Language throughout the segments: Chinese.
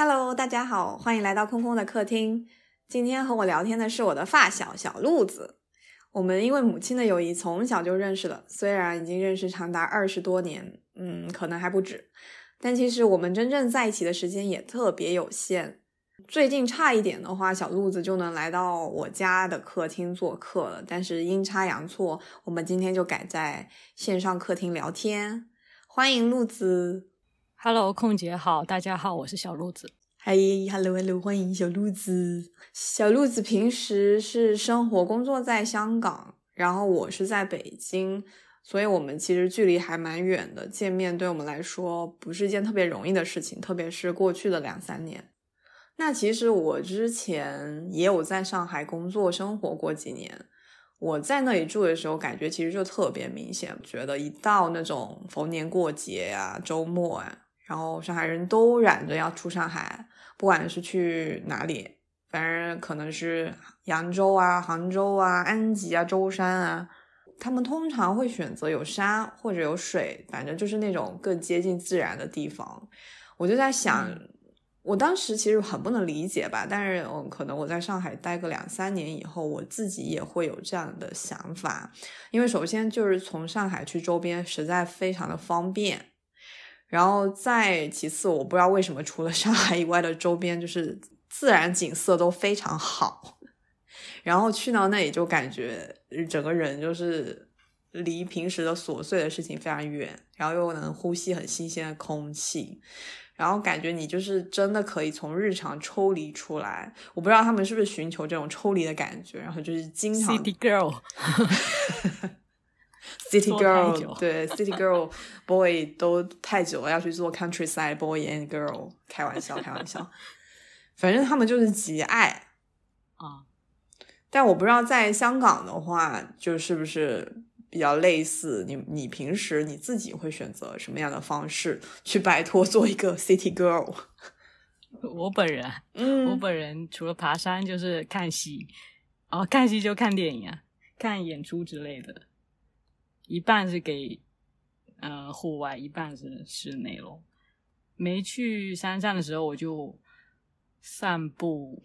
Hello，大家好，欢迎来到空空的客厅。今天和我聊天的是我的发小小鹿子。我们因为母亲的友谊从小就认识了，虽然已经认识长达二十多年，嗯，可能还不止，但其实我们真正在一起的时间也特别有限。最近差一点的话，小鹿子就能来到我家的客厅做客了，但是阴差阳错，我们今天就改在线上客厅聊天。欢迎鹿子，Hello，空姐好，大家好，我是小鹿子。嗨，Hello，Hello，欢迎小鹿子。小鹿子平时是生活工作在香港，然后我是在北京，所以我们其实距离还蛮远的，见面对我们来说不是一件特别容易的事情，特别是过去的两三年。那其实我之前也有在上海工作生活过几年，我在那里住的时候，感觉其实就特别明显，觉得一到那种逢年过节啊、周末啊，然后上海人都嚷着要出上海，不管是去哪里，反正可能是扬州啊、杭州啊、安吉啊、舟山啊，他们通常会选择有山或者有水，反正就是那种更接近自然的地方。我就在想。我当时其实很不能理解吧，但是嗯，可能我在上海待个两三年以后，我自己也会有这样的想法。因为首先就是从上海去周边实在非常的方便，然后再其次，我不知道为什么除了上海以外的周边就是自然景色都非常好，然后去到那里就感觉整个人就是离平时的琐碎的事情非常远，然后又能呼吸很新鲜的空气。然后感觉你就是真的可以从日常抽离出来，我不知道他们是不是寻求这种抽离的感觉，然后就是经常 City Girl，City Girl，对 City Girl Boy 都太久了，要去做 Countryside Boy and Girl，开玩笑，开玩笑，反正他们就是极爱。啊，但我不知道在香港的话，就是不是。比较类似，你你平时你自己会选择什么样的方式去摆脱做一个 city girl？我本人，嗯，我本人除了爬山就是看戏，哦，看戏就看电影啊，看演出之类的，一半是给呃户外，一半是室内咯。没去山上的时候，我就散步，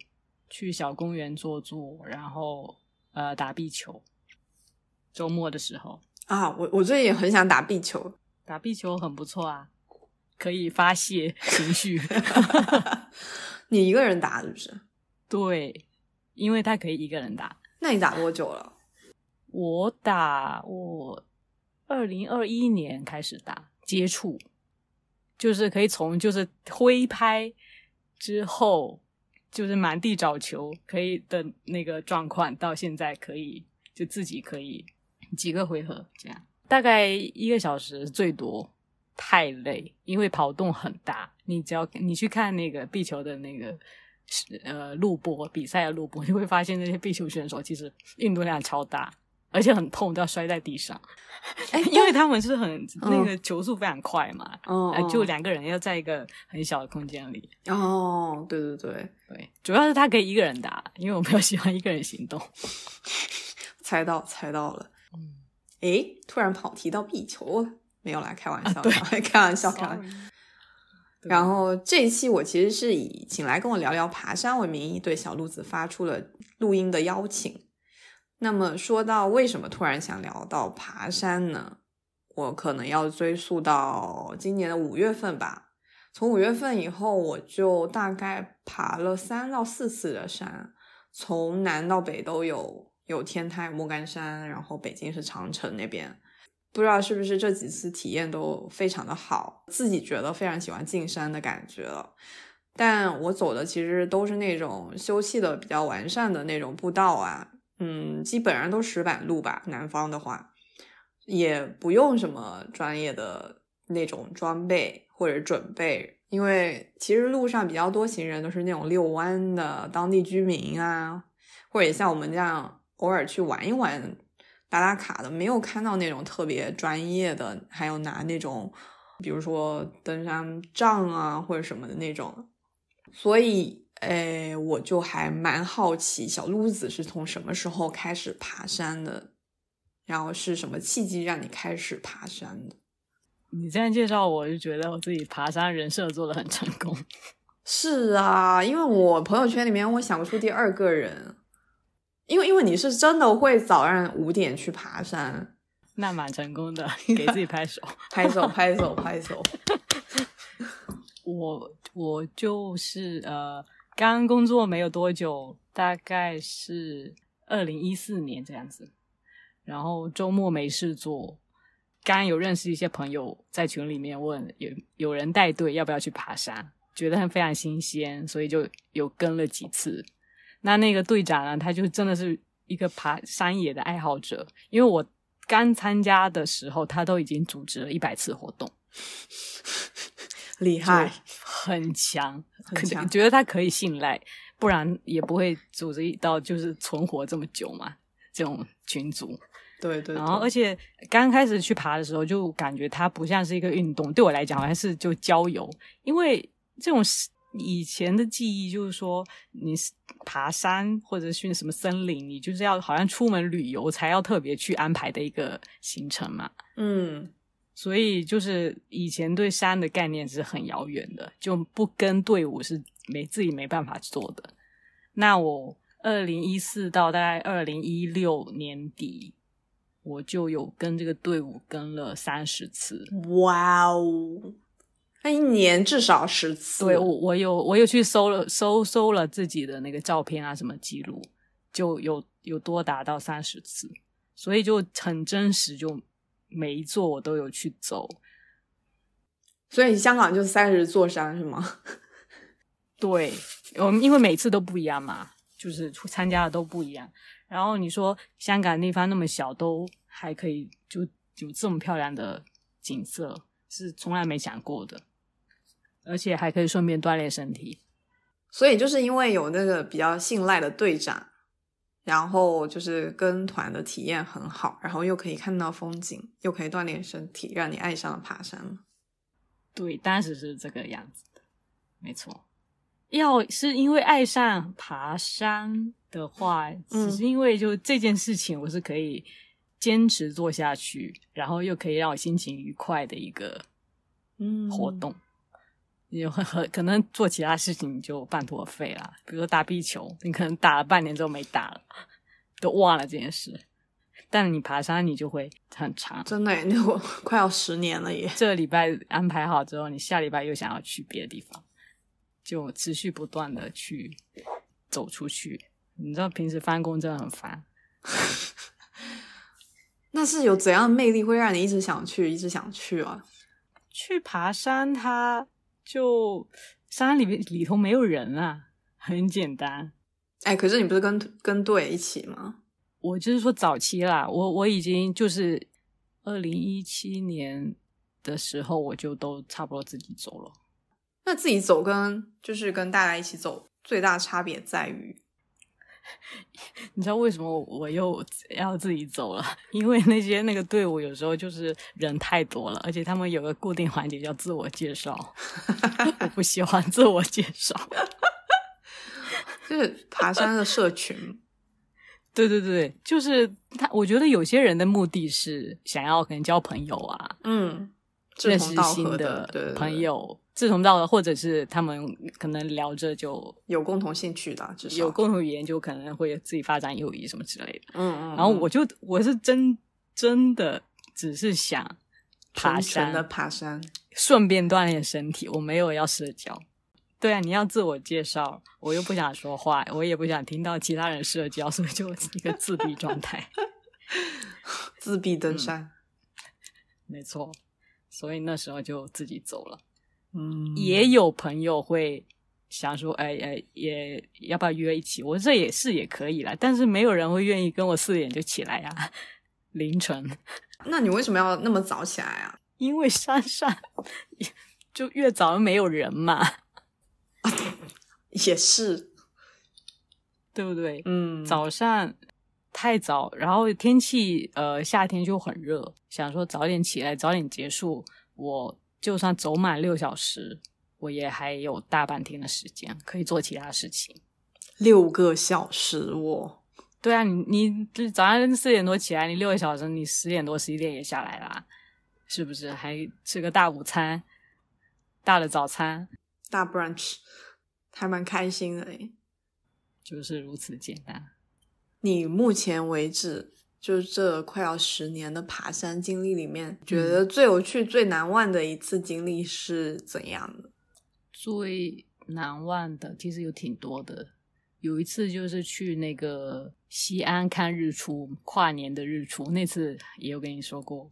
去小公园坐坐，然后呃打壁球。周末的时候啊，我我最近也很想打壁球，打壁球很不错啊，可以发泄情绪。你一个人打是不是？对，因为他可以一个人打。那你打多久了？我打我二零二一年开始打，接触就是可以从就是挥拍之后就是满地找球可以的那个状况，到现在可以就自己可以。几个回合这样，大概一个小时最多，太累，因为跑动很大。你只要你去看那个壁球的那个呃录播比赛的录播，你会发现那些壁球选手其实运动量超大，而且很痛，都要摔在地上。哎，因为他们是很那个球速非常快嘛，哦，就两个人要在一个很小的空间里。哦，对对对对，主要是他可以一个人打，因为我比较喜欢一个人行动。猜到，猜到了。突然跑题到壁球了，没有啦，开玩笑，开玩笑，开玩笑。然后这一期我其实是以请来跟我聊聊爬山为名义，对小鹿子发出了录音的邀请。那么说到为什么突然想聊到爬山呢？我可能要追溯到今年的五月份吧。从五月份以后，我就大概爬了三到四次的山，从南到北都有。有天台、莫干山，然后北京是长城那边，不知道是不是这几次体验都非常的好，自己觉得非常喜欢进山的感觉了。但我走的其实都是那种修葺的比较完善的那种步道啊，嗯，基本上都石板路吧。南方的话，也不用什么专业的那种装备或者准备，因为其实路上比较多行人都是那种遛弯的当地居民啊，或者像我们这样。偶尔去玩一玩、打打卡的，没有看到那种特别专业的，还有拿那种，比如说登山杖啊或者什么的那种。所以，哎，我就还蛮好奇，小鹿子是从什么时候开始爬山的？然后是什么契机让你开始爬山的？你这样介绍，我就觉得我自己爬山人设做的很成功。是啊，因为我朋友圈里面我想不出第二个人，因为因为你是真的会早上五点去爬山，那蛮成功的，给自己拍手，拍手拍手拍手。我我就是呃，刚工作没有多久，大概是二零一四年这样子，然后周末没事做，刚有认识一些朋友在群里面问有有人带队要不要去爬山。觉得很非常新鲜，所以就有跟了几次。那那个队长呢，他就真的是一个爬山野的爱好者。因为我刚参加的时候，他都已经组织了一百次活动，厉害，很强，很强。觉得他可以信赖，不然也不会组织到就是存活这么久嘛。这种群组，对对。然后，而且刚开始去爬的时候，就感觉它不像是一个运动，对我来讲好像是就郊游，因为。这种以前的记忆就是说，你爬山或者去什么森林，你就是要好像出门旅游才要特别去安排的一个行程嘛。嗯，所以就是以前对山的概念是很遥远的，就不跟队伍是没自己没办法做的。那我二零一四到大概二零一六年底，我就有跟这个队伍跟了三十次。哇哦！那一年至少十次。对，我我有我有去搜了搜搜了自己的那个照片啊，什么记录，就有有多达到三十次，所以就很真实，就每一座我都有去走。所以香港就三十座山是吗？对，我们因为每次都不一样嘛，就是参加的都不一样。然后你说香港地方那么小，都还可以就有这么漂亮的景色，是从来没想过的。而且还可以顺便锻炼身体，所以就是因为有那个比较信赖的队长，然后就是跟团的体验很好，然后又可以看到风景，又可以锻炼身体，让你爱上了爬山。对，当时是这个样子的，没错。要是因为爱上爬山的话，只是因为就这件事情，我是可以坚持做下去，然后又可以让我心情愉快的一个嗯活动。有很可能做其他事情就半途而废了，比如说打壁球，你可能打了半年之后没打了，都忘了这件事。但你爬山，你就会很长，真的，那我 快要十年了耶。这个礼拜安排好之后，你下礼拜又想要去别的地方，就持续不断的去走出去。你知道平时翻工真的很烦，那是有怎样的魅力会让你一直想去，一直想去啊？去爬山，它。就山里面里头没有人啊，很简单。哎，可是你不是跟跟队一起吗？我就是说早期啦，我我已经就是二零一七年的时候，我就都差不多自己走了。那自己走跟就是跟大家一起走，最大差别在于。你知道为什么我又要自己走了？因为那些那个队伍有时候就是人太多了，而且他们有个固定环节叫自我介绍，我不喜欢自我介绍，就是爬山的社群。对对对，就是他。我觉得有些人的目的是想要可能交朋友啊，嗯，认识新的朋友。志同道合，或者是他们可能聊着就有共同兴趣的，至少有共同语言，就可能会自己发展友谊什么之类的。嗯嗯。然后我就我是真真的只是想爬山的爬山，顺便锻炼身体。我没有要社交。对啊，你要自我介绍，我又不想说话，我也不想听到其他人社交，所以就一个自闭状态。自闭登山，没错。所以那时候就自己走了。嗯，也有朋友会想说，哎哎，也要不要约一起？我这也是也可以啦，但是没有人会愿意跟我四点就起来呀，凌晨。那你为什么要那么早起来啊？因为山上 就越早没有人嘛。也是，对不对？嗯，早上太早，然后天气呃夏天就很热，想说早点起来，早点结束我。就算走满六小时，我也还有大半天的时间可以做其他事情。六个小时，我对啊，你你早上四点多起来，你六个小时，你十点多十一点也下来啦，是不是？还吃个大午餐，大的早餐，大 brunch，还蛮开心的诶。就是如此简单。你目前为止，就这快要十年的爬山经历里面，觉得最有趣、最难忘的一次经历是怎样的？最难忘的其实有挺多的。有一次就是去那个西安看日出，跨年的日出，那次也有跟你说过，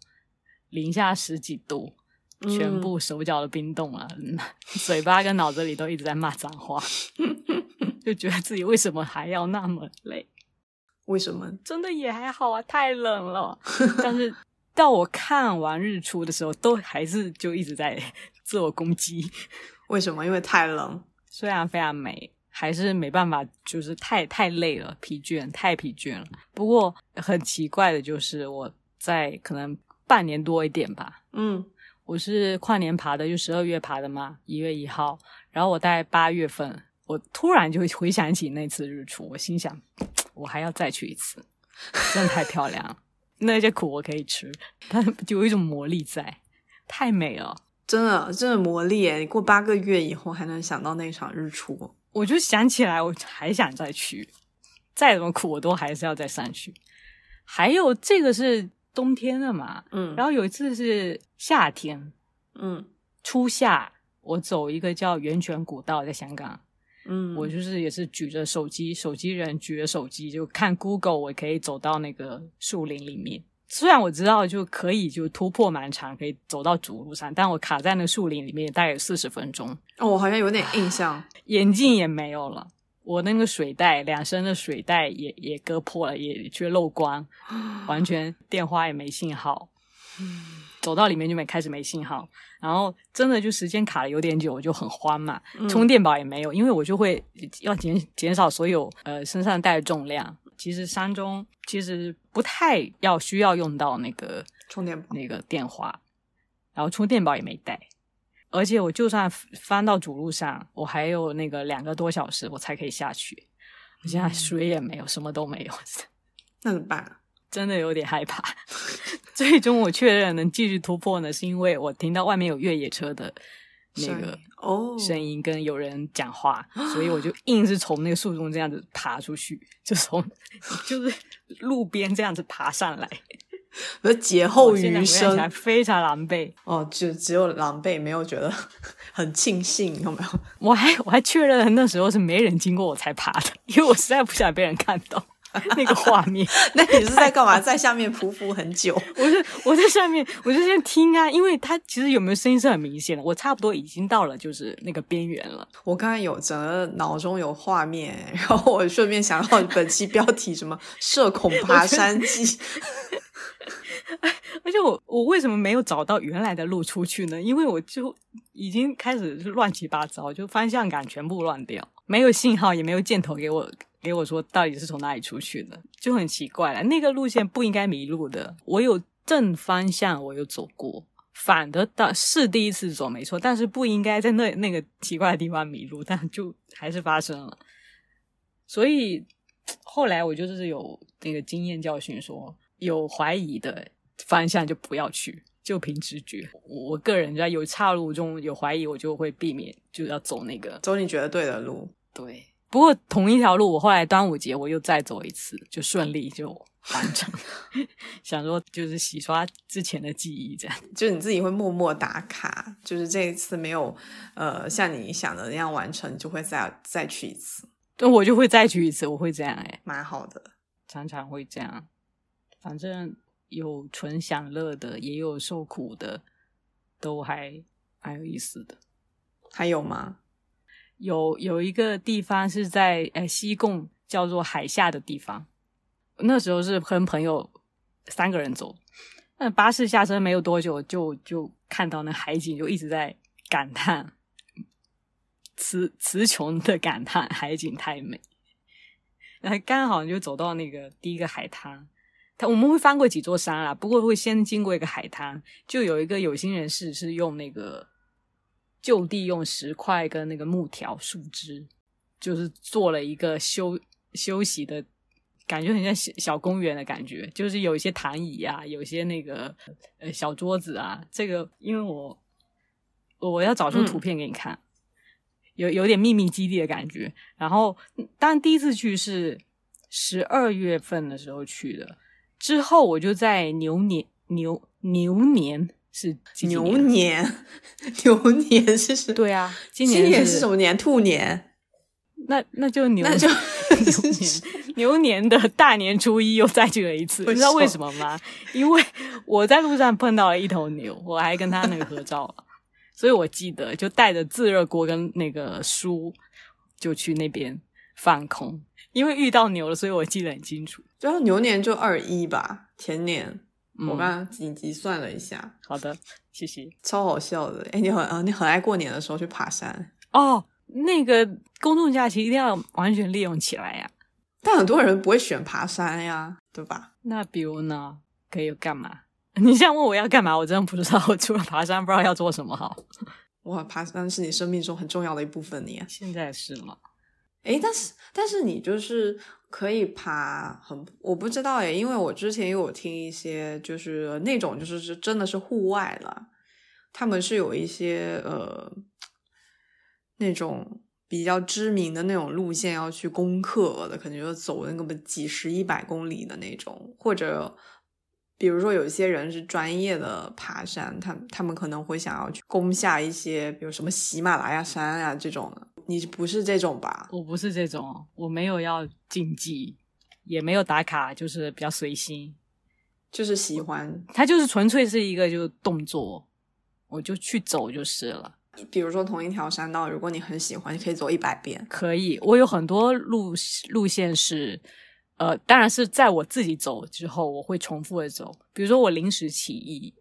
零下十几度，全部手脚都冰冻了，嘴巴跟脑子里都一直在骂脏话，就觉得自己为什么还要那么累？为什么？真的也还好啊，太冷了。但是到我看完日出的时候，都还是就一直在自我攻击。为什么？因为太冷。虽然非常美。还是没办法，就是太太累了，疲倦，太疲倦了。不过很奇怪的就是，我在可能半年多一点吧，嗯，我是跨年爬的，就十二月爬的嘛，一月一号。然后我在八月份，我突然就回想起那次日出，我心想，我还要再去一次，真的太漂亮了。那些苦我可以吃，但就有一种魔力在，太美了，真的，真的魔力诶！你过八个月以后还能想到那场日出。我就想起来，我还想再去，再怎么苦我都还是要再上去。还有这个是冬天的嘛，嗯，然后有一次是夏天，嗯，初夏，我走一个叫源泉古道，在香港，嗯，我就是也是举着手机，手机人举着手机就看 Google，我可以走到那个树林里面。虽然我知道就可以就突破蛮长，可以走到主路上，但我卡在那树林里面大概有四十分钟。哦，我好像有点印象，眼镜也没有了，我那个水袋两升的水袋也也割破了，也却漏光，完全电话也没信号。走到里面就没开始没信号，然后真的就时间卡的有点久，我就很慌嘛，充电宝也没有，因为我就会要减减少所有呃身上带的重量。其实山中其实不太要需要用到那个充电宝，那个电话，然后充电宝也没带，而且我就算翻到主路上，我还有那个两个多小时我才可以下去。我现在水也没有，什么都没有，那怎么办？真的有点害怕。最终我确认能继续突破呢，是因为我听到外面有越野车的。那个哦，声音跟有人讲话，所以我就硬是从那个树中这样子爬出去，就从 就是路边这样子爬上来，我劫后余生，非常狼狈哦，就只有狼狈，没有觉得很庆幸，有没有？我还我还确认那时候是没人经过我才爬的，因为我实在不想被人看到。那个画面，那你是在干嘛？在下面匍匐很久？我是我在下面，我就在听啊，因为它其实有没有声音是很明显的。我差不多已经到了就是那个边缘了。我刚刚有整个脑中有画面，然后我顺便想到本期标题什么“社恐爬山记”。而且我我为什么没有找到原来的路出去呢？因为我就已经开始乱七八糟，就方向感全部乱掉，没有信号，也没有箭头给我。给我说到底是从哪里出去的，就很奇怪了。那个路线不应该迷路的。我有正方向，我有走过，反的到是第一次走没错，但是不应该在那那个奇怪的地方迷路，但就还是发生了。所以后来我就是有那个经验教训，说有怀疑的方向就不要去，就凭直觉。我个人在有岔路中有怀疑，我就会避免，就要走那个走你觉得对的路。对。不过同一条路，我后来端午节我又再走一次，就顺利就完成。想说就是洗刷之前的记忆，这样。就你自己会默默打卡，就是这一次没有呃像你想的那样完成，就会再再去一次。那我就会再去一次，我会这样哎，蛮好的，常常会这样。反正有纯享乐的，也有受苦的，都还蛮有意思的。还有吗？有有一个地方是在呃西贡，叫做海下的地方。那时候是跟朋友三个人走，那巴士下车没有多久，就就看到那海景，就一直在感叹，词词穷的感叹海景太美。然后刚好就走到那个第一个海滩，他我们会翻过几座山啊，不过会先经过一个海滩，就有一个有心人士是用那个。就地用石块跟那个木条、树枝，就是做了一个休休息的感觉，很像小小公园的感觉。就是有一些躺椅啊，有些那个呃小桌子啊。这个因为我我要找出图片给你看，有有点秘密基地的感觉。然后，当然第一次去是十二月份的时候去的，之后我就在牛年牛牛年是牛年年，牛年是什？对啊，今今年是是什么年？兔年。那那就牛那就 牛年牛年的大年初一又再去了一次，为你知道为什什么吗？因为我在路上碰到了一头牛，我还跟他那个合照了，所以我记得就带着自热锅跟那个书就去那边放空，因为遇到牛了，所以我记得很清楚。就要牛年就二一吧，前年、嗯我刚刚紧急算了一下，好的，谢谢。超好笑的。哎，你很啊，你很爱过年的时候去爬山，哦，那个公众假期一定要完全利用起来呀、但很多人不会选爬山呀，对吧？那比如呢，可以干嘛？你现在问我要干嘛，我真的不知道。我除了爬山，不知道要做什么好。哇，爬山是你生命中很重要的一部分你。现在是吗，诶，但是但是你就是可以爬很，我不知道诶，因为我之前有听一些就是那种就是是真的是户外了，他们是有一些呃那种比较知名的那种路线要去攻克的，可能就走那个几十一百公里的那种，或者。比如说，有一些人是专业的爬山，他他们可能会想要去攻下一些，比如什么喜马拉雅山啊这种的。你不是这种吧？我不是这种，我没有要竞技，也没有打卡，就是比较随心。就是喜欢，它就是纯粹是一个就是动作，我就去走就是了。比如说同一条山道，如果你很喜欢，你可以走一百遍。可以，我有很多路路线是，呃，当然是在我自己走之后，我会重复的走。比如说我临时起意，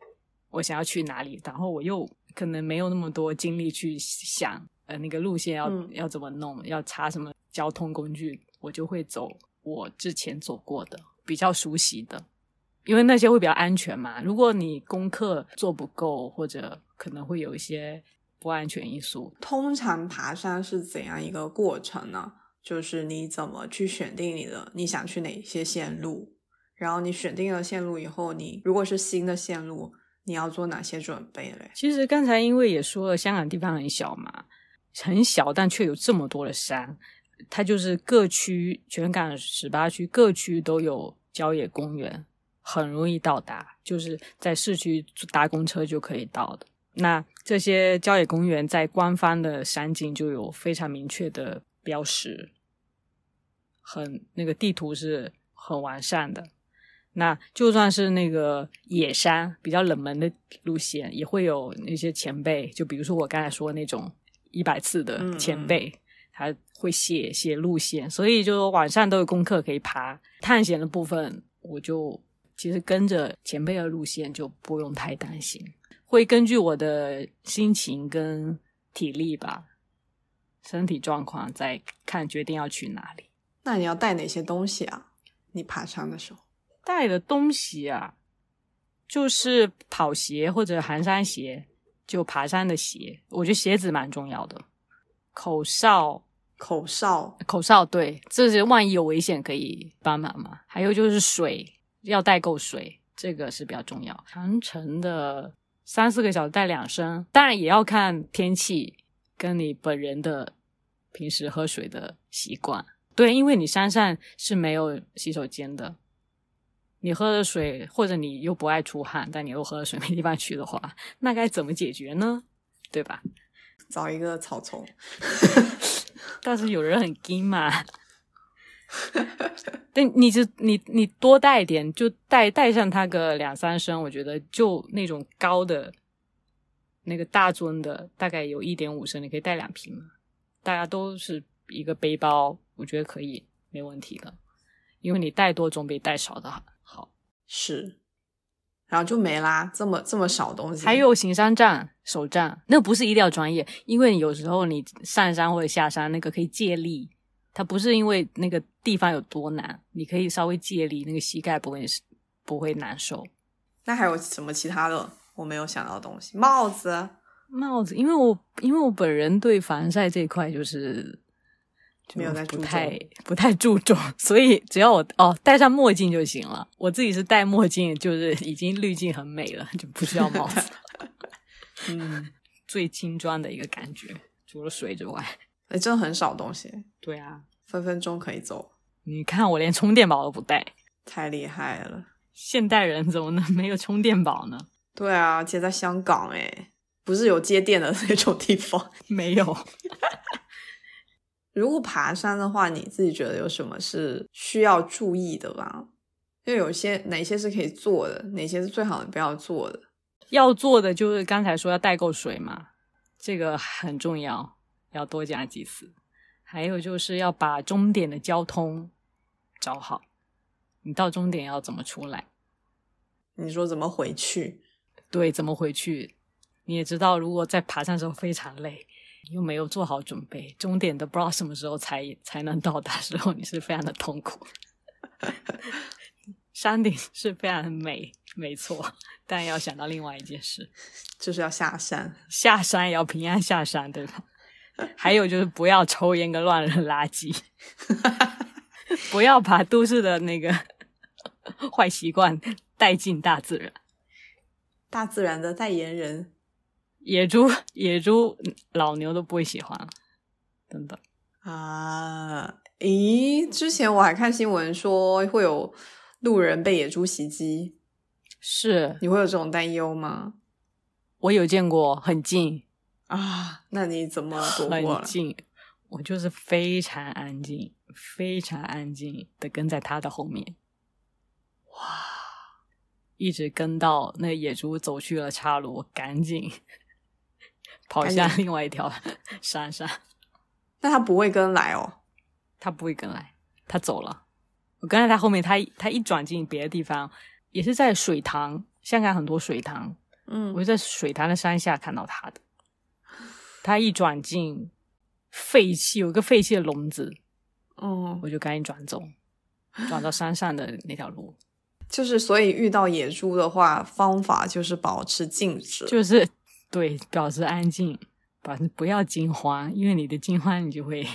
我想要去哪里，然后我又可能没有那么多精力去想，呃，那个路线要、嗯要怎么弄，要查什么交通工具，我就会走我之前走过的比较熟悉的，因为那些会比较安全嘛。如果你功课做不够，或者可能会有一些不安全因素，通常爬山是怎样一个过程呢？就是你怎么去选定你的你想去哪些线路，然后你选定了线路以后，你如果是新的线路，你要做哪些准备嘞？其实刚才因为也说了，香港地方很小嘛，很小，但却有这么多的山。它就是各区全港十八区各区都有郊野公园，很容易到达，就是在市区搭公车就可以到的。那这些郊野公园在官方的山径就有非常明确的标识，很那个地图是很完善的。那就算是那个野山比较冷门的路线，也会有那些前辈，就比如说我刚才说的那种一百次的前辈，他会写写路线，所以就晚上都有功课可以爬。探险的部分，我就其实跟着前辈的路线就不用太担心，会根据我的心情跟体力吧，身体状况再看决定要去哪里。那你要带哪些东西啊？你爬山的时候，带的东西啊，就是跑鞋或者寒山鞋，就爬山的鞋。我觉得鞋子蛮重要的。口哨，口哨，口哨，对，这是万一有危险可以帮忙嘛。还有就是水，要带够水，这个是比较重要。长城的三四个小时带两升，当然也要看天气跟你本人的平时喝水的习惯。对，因为你山上是没有洗手间的，你喝的水或者你又不爱出汗，但你又喝的水 没地方去的话，那该怎么解决呢？对吧？找一个草丛。但是有人很硬嘛，但你就你你多带一点，就带带上它个两三升，我觉得就那种高的那个大尊的，大概有一点五升，你可以带两瓶嘛。大家都是一个背包，我觉得可以没问题的，因为你带多总比带少的好。是，然后就没啦，这么这么少东西。还有行山杖、手杖，那不是一定要专业，因为有时候你上山或者下山，那个可以借力，它不是因为那个地方有多难，你可以稍微借力，那个膝盖不会不会难受。那还有什么其他的我没有想到的东西？帽子，帽子，因为我因为我本人对防晒这一块就是没有在注重不太不太注重，所以只要我哦戴上墨镜就行了。我自己是戴墨镜，就是已经滤镜很美了，就不需要帽子。嗯，最精装的一个感觉。除了水之外。哎，真的很少东西，对啊，分分钟可以走，你看我连充电宝都不带，太厉害了。现代人怎么能没有充电宝呢？对啊，而且在香港，哎，不是有接电的那种地方。没有。如果爬山的话，你自己觉得有什么是需要注意的吧？因为有些哪些是可以做的，哪些是最好的不要做的。要做的就是刚才说要带够水嘛，这个很重要，要多加几次。还有就是要把终点的交通找好，你到终点要怎么出来？你说怎么回去？对，怎么回去？你也知道，如果在爬山的时候非常累，又没有做好准备，终点都不知道什么时候才才能到达时候，你是非常的痛苦。山顶是非常美，没错，但要想到另外一件事，就是要下山。下山也要平安下山，对吧？还有就是不要抽烟跟乱扔垃圾，不要把都市的那个坏习惯带进大自然。大自然的代言人，野猪、野猪、老牛都不会喜欢，等等啊！咦，之前我还看新闻说会有路人被野猪袭击，是你会有这种担忧吗？我有见过，很近啊！那你怎么躲过很近，我就是非常安静、非常安静的跟在他的后面。哇！一直跟到那野猪走去了岔路，赶紧跑向另外一条 山上。那他不会跟来哦，他不会跟来，他走了。我跟在他后面，他他一转进别的地方，也是在水塘，香港很多水塘，嗯，我就在水塘的山下看到他的。他一转进废弃，有个废弃的笼子，嗯，我就赶紧转走，转到山上的那条路。就是，所以遇到野猪的话，方法就是保持静止，就是对，保持安静，保持不要惊慌，因为你的惊慌，你就会，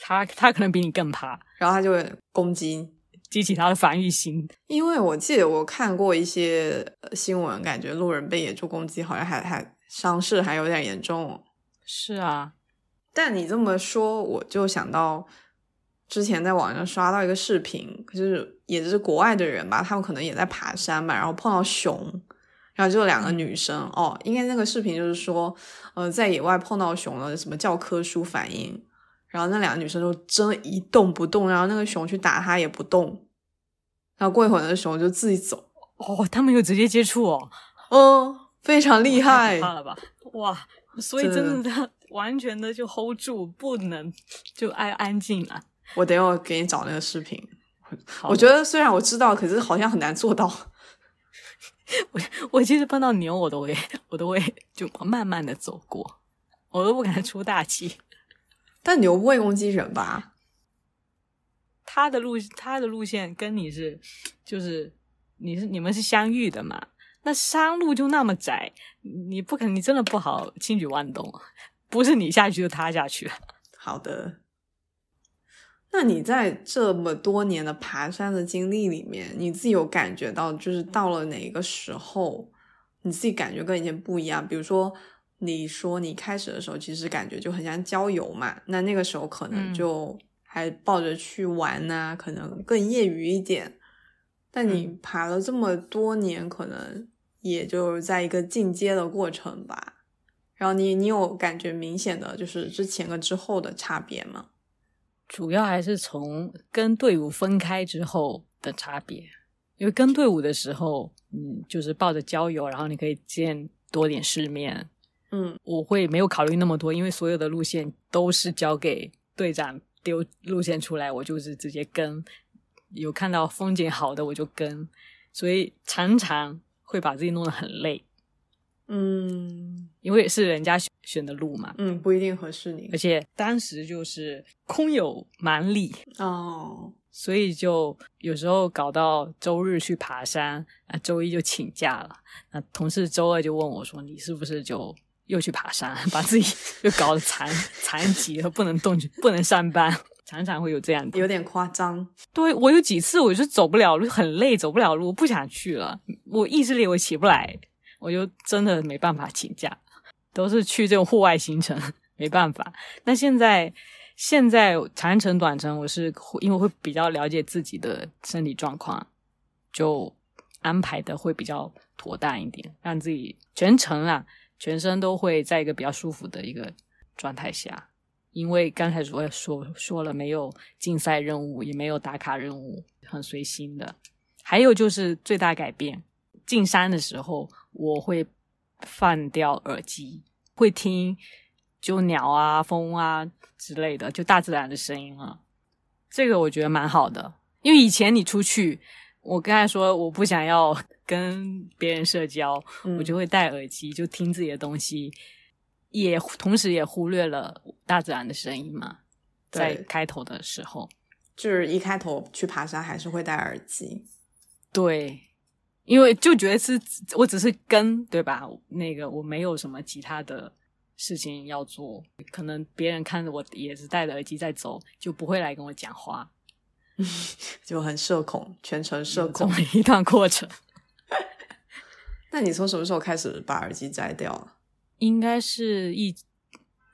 他他可能比你更怕，然后他就会攻击，激起他的防御心。因为我记得我看过一些新闻，感觉路人被野猪攻击，好像还还伤势还有点严重。是啊，但你这么说，我就想到。之前在网上刷到一个视频，就是也是国外的人吧，他们可能也在爬山嘛，然后碰到熊，然后就两个女生哦，应该那个视频就是说，呃，在野外碰到熊了，什么教科书反应，然后那两个女生就真一动不动，然后那个熊去打它也不动，然后过一会儿那个熊就自己走，哦，他们有直接接触哦，嗯，非常厉害，怕了吧？哇，所以真的他完全的就 hold 住，不能就爱安静了。我等会儿给你找那个视频。我觉得虽然我知道，可是好像很难做到。我我其实碰到牛，我都会我都会就慢慢的走过，我都不敢出大气。但牛不会攻击人吧？他的路他的路线跟你是就是你是你们是相遇的嘛？那山路就那么窄，你不可能你真的不好轻举妄动，不是你下去就他下去。好的。那你在这么多年的爬山的经历里面，你自己有感觉到，就是到了哪个时候，你自己感觉跟以前不一样？比如说，你说你开始的时候，其实感觉就很像郊游嘛，那那个时候可能就还抱着去玩呐，可能更业余一点。但你爬了这么多年，可能也就是在一个进阶的过程吧。然后你你有感觉明显的就是之前跟之后的差别吗？主要还是从跟队伍分开之后的差别，因为跟队伍的时候，嗯，就是抱着郊游，然后你可以见多点世面，嗯，我会没有考虑那么多，因为所有的路线都是交给队长丢路线出来，我就是直接跟，有看到风景好的我就跟，所以常常会把自己弄得很累。嗯，因为是人家选的路嘛，嗯，不一定合适你。而且当时就是空有蛮力哦，所以就有时候搞到周日去爬山，啊，周一就请假了。那同事周二就问我说：“你是不是就又去爬山，把自己又搞得残 残疾了，不能动，不能上班？” 常常会有这样，有点夸张。对我有几次我就走不了路，很累，走不了路，不想去了，我意志力我起不来。我就真的没办法请假，都是去这种户外行程，没办法。那现在现在长程短程，我是因为会比较了解自己的身体状况，就安排的会比较妥当一点，让自己全程啊全身都会在一个比较舒服的一个状态下。因为刚才说说说了，没有竞赛任务，也没有打卡任务，很随心的。还有就是最大改变，进山的时候我会放掉耳机，会听就鸟啊、风啊之类的，就大自然的声音啊。这个我觉得蛮好的，因为以前你出去，我刚才说我不想要跟别人社交，我就会戴耳机，就听自己的东西，也同时也忽略了大自然的声音嘛。在开头的时候，就是一开头去爬山还是会戴耳机。对，因为就觉得是我只是跟对吧？那个我没有什么其他的事情要做，可能别人看着我也是戴着耳机在走，就不会来跟我讲话 就很社恐，全程社恐一段过程。那你从什么时候开始把耳机摘掉？应该是一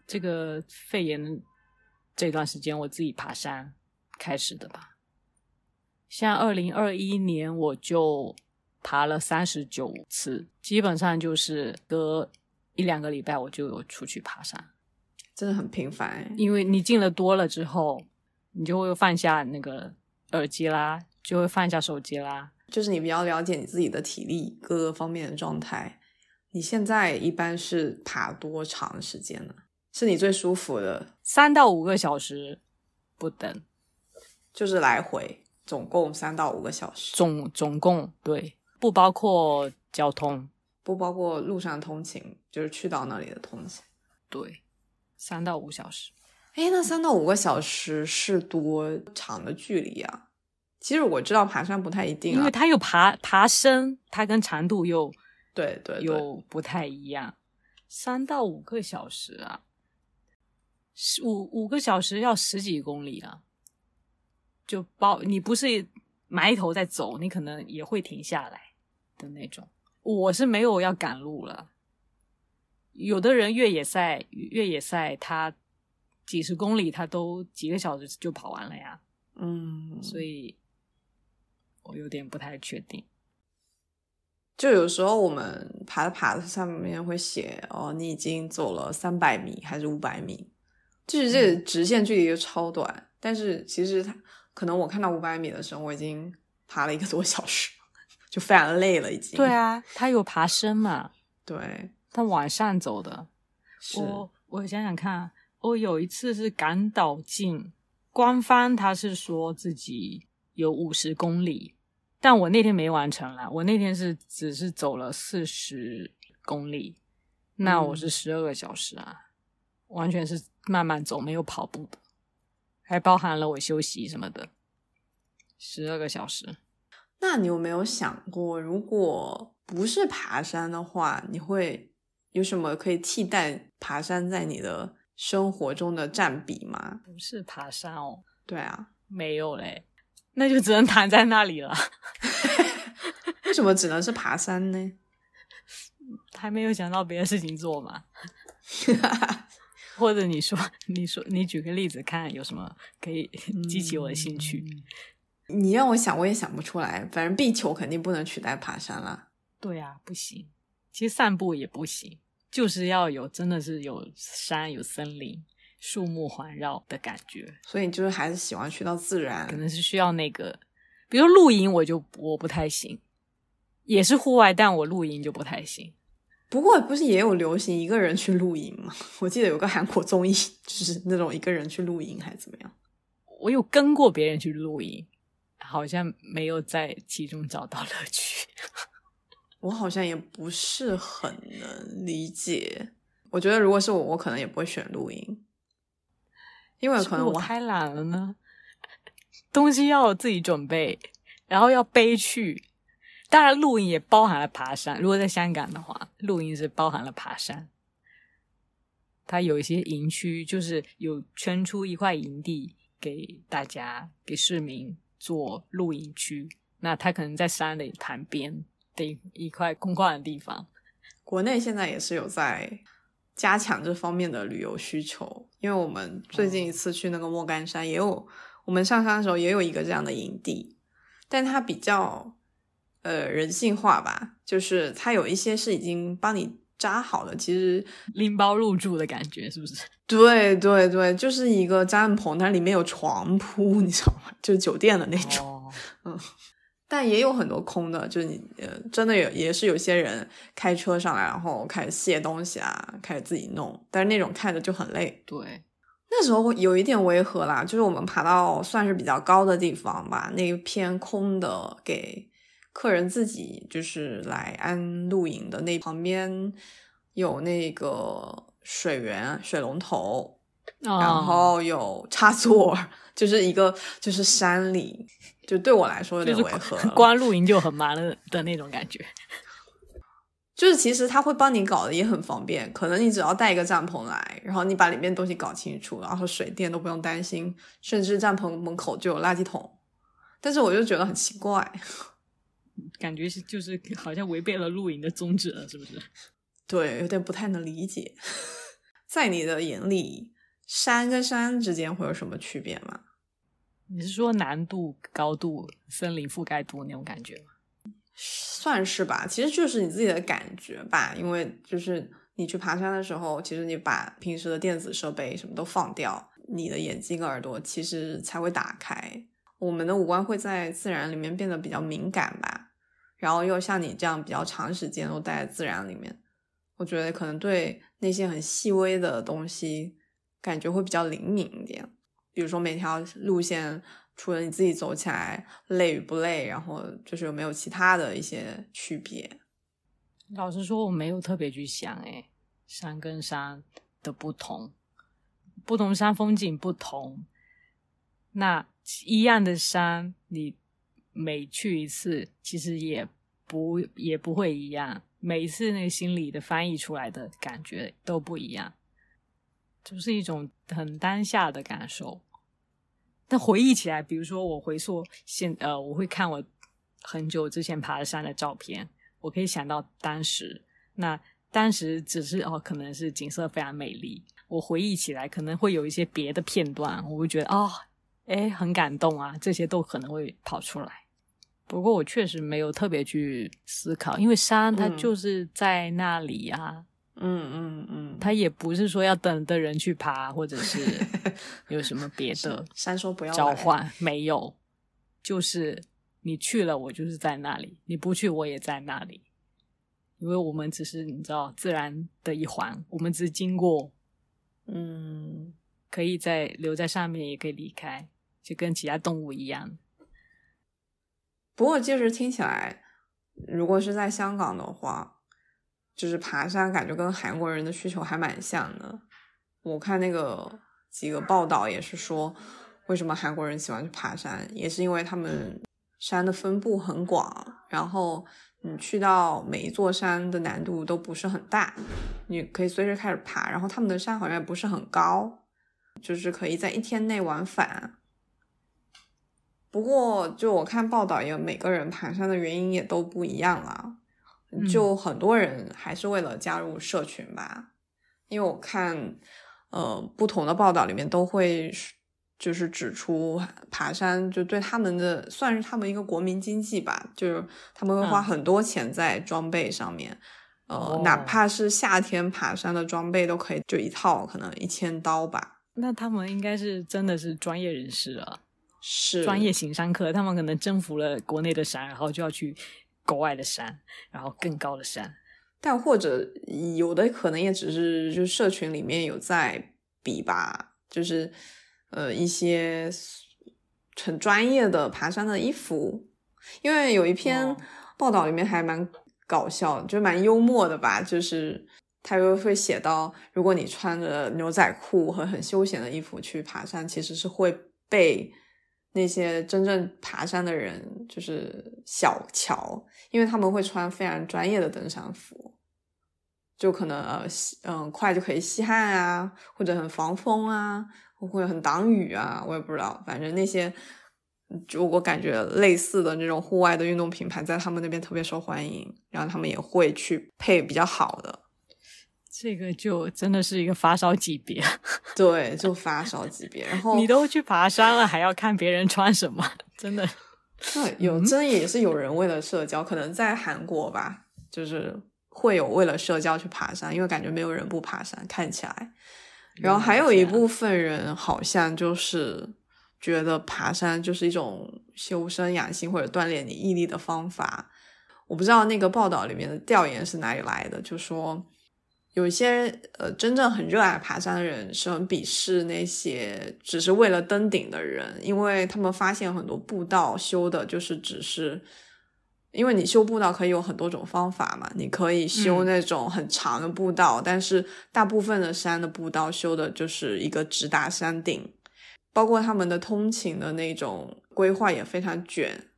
这个肺炎这段时间，我自己爬山开始的吧。像二零二一年，我就爬了三十九次，基本上就是隔一两个礼拜我就有出去爬山，真的很频繁。因为你进了多了之后，你就会放下那个耳机啦，就会放下手机啦。就是你比较了解你自己的体力各个方面的状态。你现在一般是爬多长时间呢？是你最舒服的？三到五个小时不等，就是来回。总共三到五个小时，总总共对，不包括交通，不包括路上通勤，就是去到那里的通勤，对，三到五小时。哎，那三到五个小时是多长的距离啊？其实我知道爬山不太一定，因为它有爬爬升，它跟长度又对对又不太一样。三到五个小时啊，十五五个小时要十几公里啊。就包你不是埋头在走，你可能也会停下来的那种。我是没有要赶路了。有的人越野赛，越野赛他几十公里，他都几个小时就跑完了呀。嗯，所以我有点不太确定。就有时候我们爬着爬着，上面会写哦，你已经走了三百米还是五百米，就是这直线距离就超短。但是其实它。可能我看到五百米的时候，我已经爬了一个多小时，就非常累了，已经。对啊，它有爬升嘛？对，它往上走的。我我想想看，我有一次是赶岛进，官方他是说自己有五十公里，但我那天没完成了，我那天是只是走了四十公里，那我是十二个小时啊，完全是慢慢走，没有跑步的。还包含了我休息什么的，十二个小时。那你有没有想过，如果不是爬山的话，你会有什么可以替代爬山在你的生活中的占比吗？不是爬山哦，对啊，没有嘞，那就只能躺在那里了。为什么只能是爬山呢？还没有想到别的事情做嘛。或者你说，你说，你举个例子，看有什么可以激起我的兴趣。你让我想，我也想不出来。反正壁球肯定不能取代爬山了。对呀，不行。其实散步也不行，就是要有真的是有山、有森林、树木环绕的感觉。所以就是还是喜欢去到自然，可能是需要那个，比如露营，我就我不太行，也是户外，但我露营就不太行。不过不是也有流行一个人去露营吗？我记得有个韩国综艺，就是那种一个人去露营还是怎么样。我有跟过别人去露营，好像没有在其中找到乐趣。我好像也不是很能理解。我觉得如果是我，我可能也不会选露营，因为可能我太懒了呢。东西要自己准备，然后要背去。当然，露营也包含了爬山。如果在香港的话，露营是包含了爬山。它有一些营区，就是有圈出一块营地给大家、给市民做露营区。那他可能在山的潭边的一块空旷的地方。国内现在也是有在加强这方面的旅游需求。因为我们最近一次去那个莫干山，也有我们上山的时候也有一个这样的营地，但它比较呃人性化吧，就是它有一些是已经帮你扎好了，其实拎包入住的感觉是不是？对对对，就是一个帐篷，它里面有床铺，你知道吗？就是酒店的那种，哦，嗯。但也有很多空的，就是你呃，真的有也是有些人开车上来，然后开始卸东西啊，开始自己弄，但是那种看着就很累。对，那时候有一点违和啦，就是我们爬到算是比较高的地方吧，那一片空的给客人自己就是来安露营的那旁边有那个水源水龙头，然哦后有插座，就是一个就是山里，就对我来说有点违和了。光露营就很麻了的那种感觉。就是其实他会帮你搞的也很方便，可能你只要带一个帐篷来，然后你把里面东西搞清楚，然后水电都不用担心，甚至帐篷门口就有垃圾桶。但是我就觉得很奇怪，感觉是就是好像违背了露营的宗旨了，是不是？对，有点不太能理解。在你的眼里，山跟山之间会有什么区别吗？你是说难度、高度、森林覆盖度那种感觉吗？算是吧，其实就是你自己的感觉吧，因为就是你去爬山的时候，其实你把平时的电子设备什么都放掉，你的眼睛、耳朵其实才会打开。我们的五官会在自然里面变得比较敏感吧，然后又像你这样比较长时间都待在自然里面，我觉得可能对那些很细微的东西感觉会比较灵敏一点。比如说每条路线，除了你自己走起来累与不累，然后就是有没有其他的一些区别。老实说，我没有特别去想，诶，山跟山的不同，不同山风景不同，那一样的山，你每去一次，其实也不也不会一样，每一次那个心里的翻译出来的感觉都不一样，就是一种很当下的感受。但回忆起来，比如说我回溯现呃，我会看我很久之前爬的山的照片，我可以想到当时，那当时只是哦，可能是景色非常美丽。我回忆起来，可能会有一些别的片段，我会觉得哦，哎，很感动啊，这些都可能会跑出来。不过我确实没有特别去思考，因为山它嗯就是在那里啊，嗯嗯嗯，它也不是说要等的人去爬，或者是 有什么别的山说不要来召唤，没有，就是你去了，我就是在那里；你不去，我也在那里。因为我们只是你知道自然的一环，我们只是经过，嗯，可以在留在上面，也可以离开，就跟其他动物一样。不过就是听起来，如果是在香港的话，就是爬山，感觉跟韩国人的需求还蛮像的。我看那个几个报道也是说，为什么韩国人喜欢去爬山，也是因为他们山的分布很广，然后你去到每一座山的难度都不是很大，你可以随时开始爬，然后他们的山好像也不是很高，就是可以在一天内往返。不过，就我看报道，也每个人爬山的原因也都不一样啦。嗯。就很多人还是为了加入社群吧，因为我看，呃，不同的报道里面都会就是指出爬山就对他们的算是他们一个国民经济吧，就是他们会花嗯。很多钱在装备上面，呃，哦。哪怕是夏天爬山的装备都可以，就一套可能一千刀吧，那他们应该是真的是专业人士了，是。专业型山客，他们可能征服了国内的山，然后就要去国外的山，然后更高的山。但或者有的可能也只是就社群里面有在比吧，就是呃一些很专业的爬山的衣服，因为有一篇哦。报道里面还蛮搞笑，就蛮幽默的吧，就是他又会写到，如果你穿着牛仔裤和很休闲的衣服去爬山，其实是会被那些真正爬山的人就是小瞧，因为他们会穿非常专业的登山服，就可能呃吸嗯快就可以吸汗啊，或者很防风啊，或者很挡雨啊，我也不知道，反正那些就我感觉类似的那种户外的运动品牌在他们那边特别受欢迎，然后他们也会去配比较好的。这个就真的是一个发烧级别，对，就发烧级别。然后你都去爬山了，还要看别人穿什么，真的。对，有真也是有人为了社交，可能在韩国吧，就是会有为了社交去爬山，因为感觉没有人不爬山，看起来。然后还有一部分人好像就是觉得爬山就是一种修身养性或者锻炼你毅力的方法。我不知道那个报道里面的调研是哪里来的，就说有一些呃真正很热爱爬山的人是很鄙视那些只是为了登顶的人，因为他们发现很多步道修的就是只是。因为你修步道可以有很多种方法嘛，你可以修那种很长的步道，但是大部分的山的步道修的就是一个直达山顶，包括他们的通勤的那种规划也非常卷，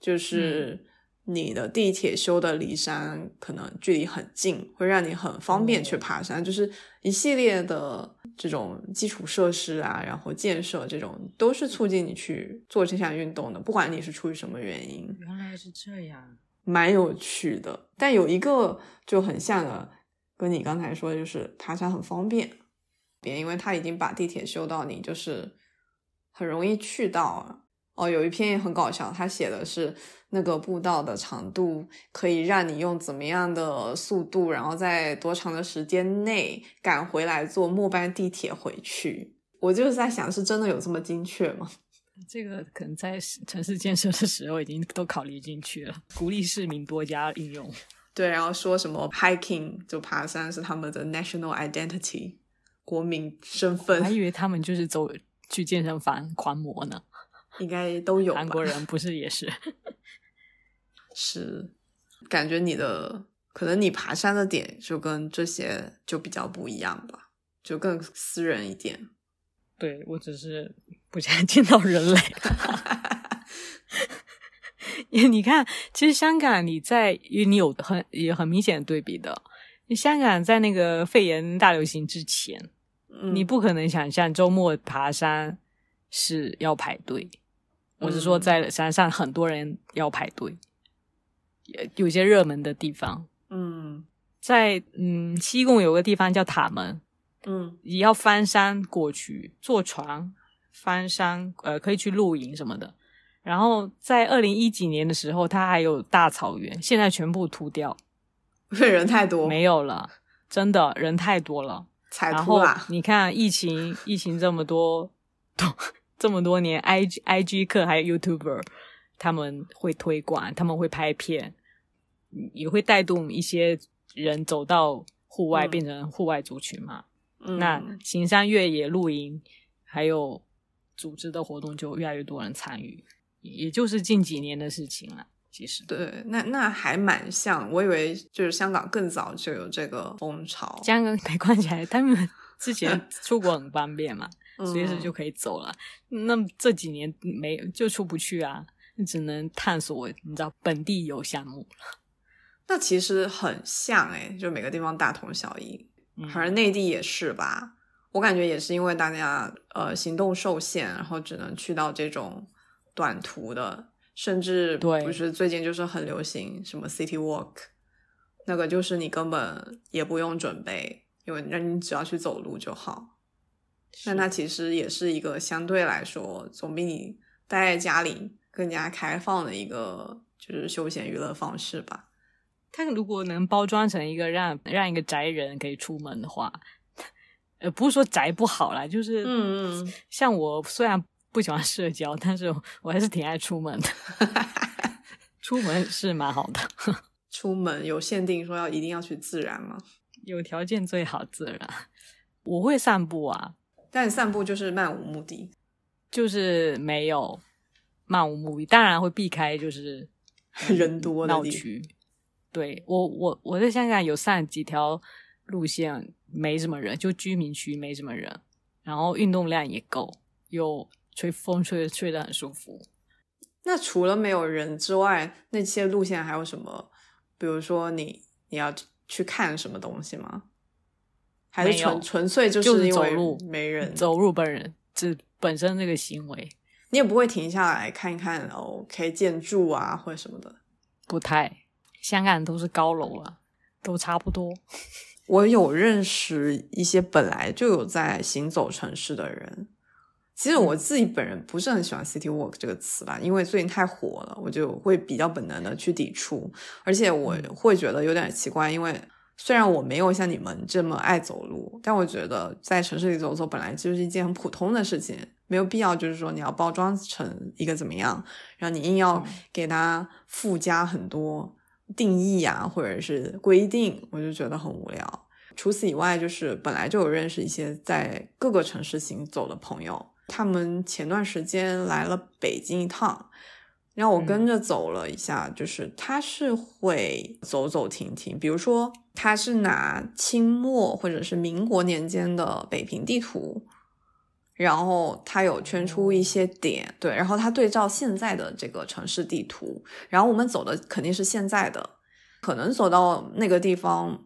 就是。你的地铁修的离山可能距离很近，会让你很方便去爬山，就是一系列的这种基础设施啊，然后建设这种都是促进你去做这项运动的，不管你是出于什么原因。原来是这样，蛮有趣的。但有一个就很像的，跟你刚才说就是爬山很方便，别因为他已经把地铁修到你就是很容易去到。哦，有一篇也很搞笑，他写的是那个步道的长度可以让你用怎么样的速度，然后在多长的时间内赶回来坐末班地铁回去。我就是在想，是真的有这么精确吗？这个可能在城市建设的时候已经都考虑进去了，鼓励市民多加应用。对，然后说什么 hiking 就爬山是他们的 national identity 国民身份，还以为他们就是走去健身房狂魔呢。应该都有。韩国人不是也是？是，感觉你的可能你爬山的点就跟这些就比较不一样吧，就更私人一点。对我只是不想 见到人类。你看，其实香港你在，因为你有很也很明显的对比的。你香港在那个肺炎大流行之前，你不可能想象周末爬山是要排队。我是说，在山上很多人要排队，有些热门的地方。嗯，在嗯西贡有个地方叫塔门，嗯，也要翻山过去，坐船翻山，呃，可以去露营什么的。然后在二零一几年的时候，它还有大草原，现在全部秃掉，因为人太多，没有了，真的人太多了，踩秃了。你看疫情，疫情这么多，都。这么多年，i g i g 课还有 YouTuber，他们会推广，他们会拍片，也会带动一些人走到户外，变成户外族群嘛。那行山越野露营，还有组织的活动，就越来越多人参与，也就是近几年的事情了。其实，对，那那还蛮像，我以为就是香港更早就有这个风潮。香港没关起来，他们之前出国很方便嘛。随时就可以走了，那这几年没就出不去啊，只能探索，你知道本地游项目那其实很像哎，就每个地方大同小异，反正内地也是吧。我感觉也是因为大家呃行动受限，然后只能去到这种短途的，甚至不是最近就是很流行什么 City Walk，那个就是你根本也不用准备，因为那你只要去走路就好。那它其实也是一个相对来说总比你待在家里更加开放的一个就是休闲娱乐方式吧。它如果能包装成一个让让一个宅人可以出门的话，呃，不是说宅不好啦，就是嗯嗯，像我虽然不喜欢社交，但是我还是挺爱出门的。出门是蛮好的。出门有限定说要一定要去自然吗？有条件最好自然。我会散步啊。但散步就是漫无目的，就是没有漫无目的，当然会避开就是 人多闹区。对我，我我在香港有散几条路线，没什么人，就居民区没什么人，然后运动量也够，又吹风吹吹的很舒服。那除了没有人之外，那些路线还有什么？比如说你你要去看什么东西吗？还是纯纯粹就是走路没人走路本人这本身这个行为，你也不会停下来看一看哦，可以建筑啊或者什么的，不太。香港都是高楼啊，都差不多。我有认识一些本来就有在行走城市的人。其实我自己本人不是很喜欢 “city walk” 这个词吧，因为最近太火了，我就会比较本能的去抵触，而且我会觉得有点奇怪，因为虽然我没有像你们这么爱走路，但我觉得在城市里走走本来就是一件很普通的事情，没有必要就是说你要包装成一个怎么样，然后你硬要给它附加很多定义啊，或者是规定，我就觉得很无聊。除此以外，就是本来就有认识一些在各个城市行走的朋友。他们前段时间来了北京一趟，然后我跟着走了一下，就是他是会走走停停，比如说他是拿清末或者是民国年间的北平地图，然后他有圈出一些点，对，然后他对照现在的这个城市地图，然后我们走的肯定是现在的，可能走到那个地方。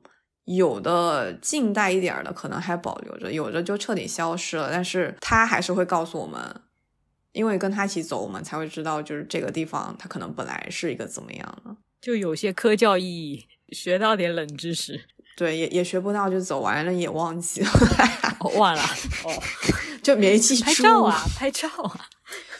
有的近代一点的可能还保留着，有的就彻底消失了。但是他还是会告诉我们，因为跟他一起走，我们才会知道，就是这个地方它可能本来是一个怎么样的。就有些科教意义，学到点冷知识。对，也也学不到，就走完了也忘记了，忘了哦，就没记住。拍照啊，拍照啊，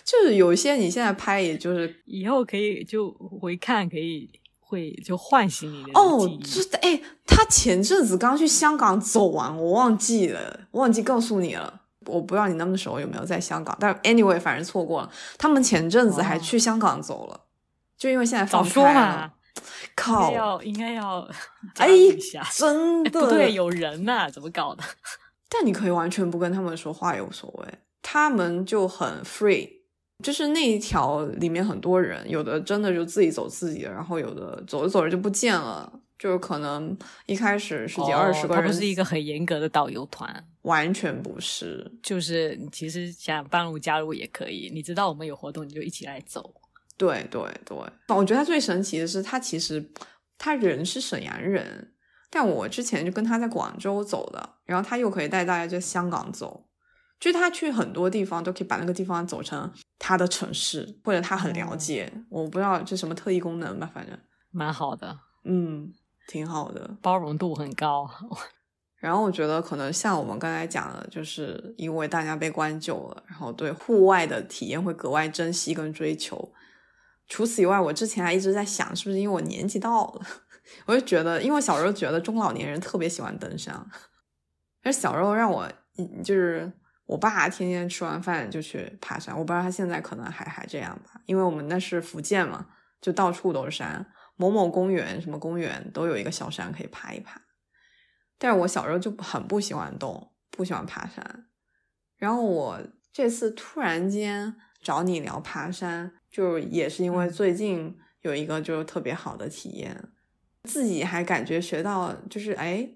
就是有些你现在拍，也就是以后可以就回看，可以。会就唤醒你的哦，这哎，他前阵子刚去香港走完，我忘记了，忘记告诉你了。我不知道你那么时候有没有在香港，但 anyway，反正错过了。他们前阵子还去香港走了，就因为现在放开了。靠，要应该要哎，真的不对，有人呐，怎么搞的？但你可以完全不跟他们说话，也无所谓，他们就很 free。就是那一条里面很多人，有的真的就自己走自己的，然后有的走着走着就不见了。就是可能一开始十几二十个人，他不是一个很严格的导游团，完全不是。就是你其实想半路加入也可以，你知道我们有活动你就一起来走。对对对，我觉得他最神奇的是他其实他人是沈阳人，但我之前就跟他在广州走的，然后他又可以带大家在香港走。就他去很多地方都可以把那个地方走成他的城市，或者他很了解，我不知道这什么特异功能吧，反正蛮好的，嗯，挺好的，包容度很高。然后我觉得可能像我们刚才讲的，就是因为大家被关久了，然后对户外的体验会格外珍惜跟追求。除此以外，我之前还一直在想，是不是因为我年纪到了，我就觉得，因为小时候觉得中老年人特别喜欢登山，而小时候让我就是。我爸天天吃完饭就去爬山，我不知道他现在可能还还这样吧，因为我们那是福建嘛，就到处都是山，某某公园什么公园都有一个小山可以爬一爬。但是我小时候就很不喜欢动，不喜欢爬山。然后我这次突然间找你聊爬山，就也是因为最近有一个就是特别好的体验，自己还感觉学到就是哎。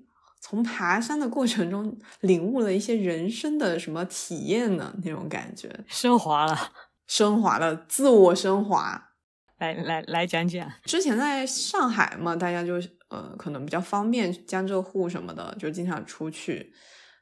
从爬山的过程中领悟了一些人生的什么体验呢？那种感觉，升华了，升华了，自我升华。来来来讲讲，之前在上海嘛，大家就呃可能比较方便，江浙沪什么的就经常出去。